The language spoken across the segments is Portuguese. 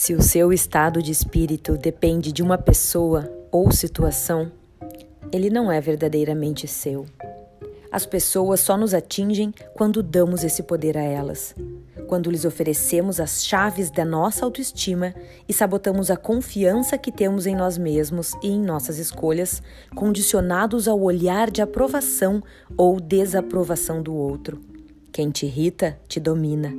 Se o seu estado de espírito depende de uma pessoa ou situação, ele não é verdadeiramente seu. As pessoas só nos atingem quando damos esse poder a elas, quando lhes oferecemos as chaves da nossa autoestima e sabotamos a confiança que temos em nós mesmos e em nossas escolhas, condicionados ao olhar de aprovação ou desaprovação do outro. Quem te irrita, te domina.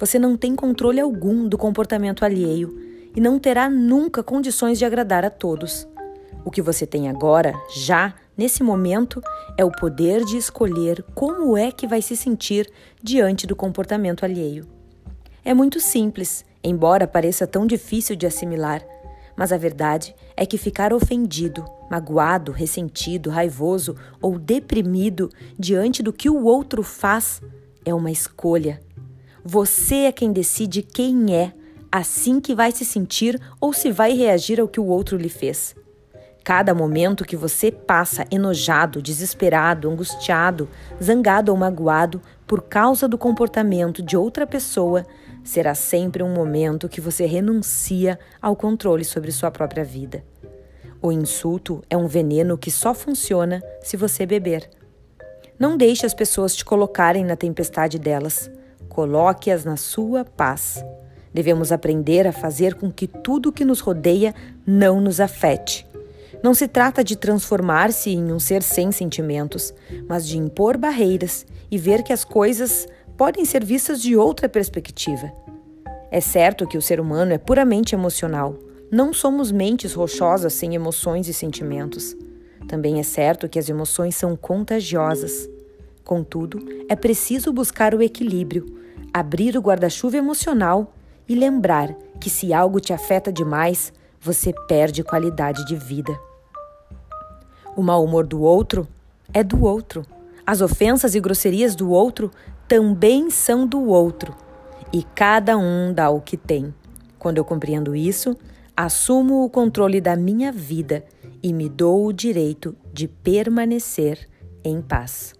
Você não tem controle algum do comportamento alheio e não terá nunca condições de agradar a todos. O que você tem agora, já, nesse momento, é o poder de escolher como é que vai se sentir diante do comportamento alheio. É muito simples, embora pareça tão difícil de assimilar, mas a verdade é que ficar ofendido, magoado, ressentido, raivoso ou deprimido diante do que o outro faz é uma escolha você é quem decide quem é, assim que vai se sentir ou se vai reagir ao que o outro lhe fez. Cada momento que você passa enojado, desesperado, angustiado, zangado ou magoado por causa do comportamento de outra pessoa será sempre um momento que você renuncia ao controle sobre sua própria vida. O insulto é um veneno que só funciona se você beber. Não deixe as pessoas te colocarem na tempestade delas. Coloque-as na sua paz. Devemos aprender a fazer com que tudo que nos rodeia não nos afete. Não se trata de transformar-se em um ser sem sentimentos, mas de impor barreiras e ver que as coisas podem ser vistas de outra perspectiva. É certo que o ser humano é puramente emocional. Não somos mentes rochosas sem emoções e sentimentos. Também é certo que as emoções são contagiosas. Contudo, é preciso buscar o equilíbrio, abrir o guarda-chuva emocional e lembrar que se algo te afeta demais, você perde qualidade de vida. O mau humor do outro é do outro. As ofensas e grosserias do outro também são do outro. E cada um dá o que tem. Quando eu compreendo isso, assumo o controle da minha vida e me dou o direito de permanecer em paz.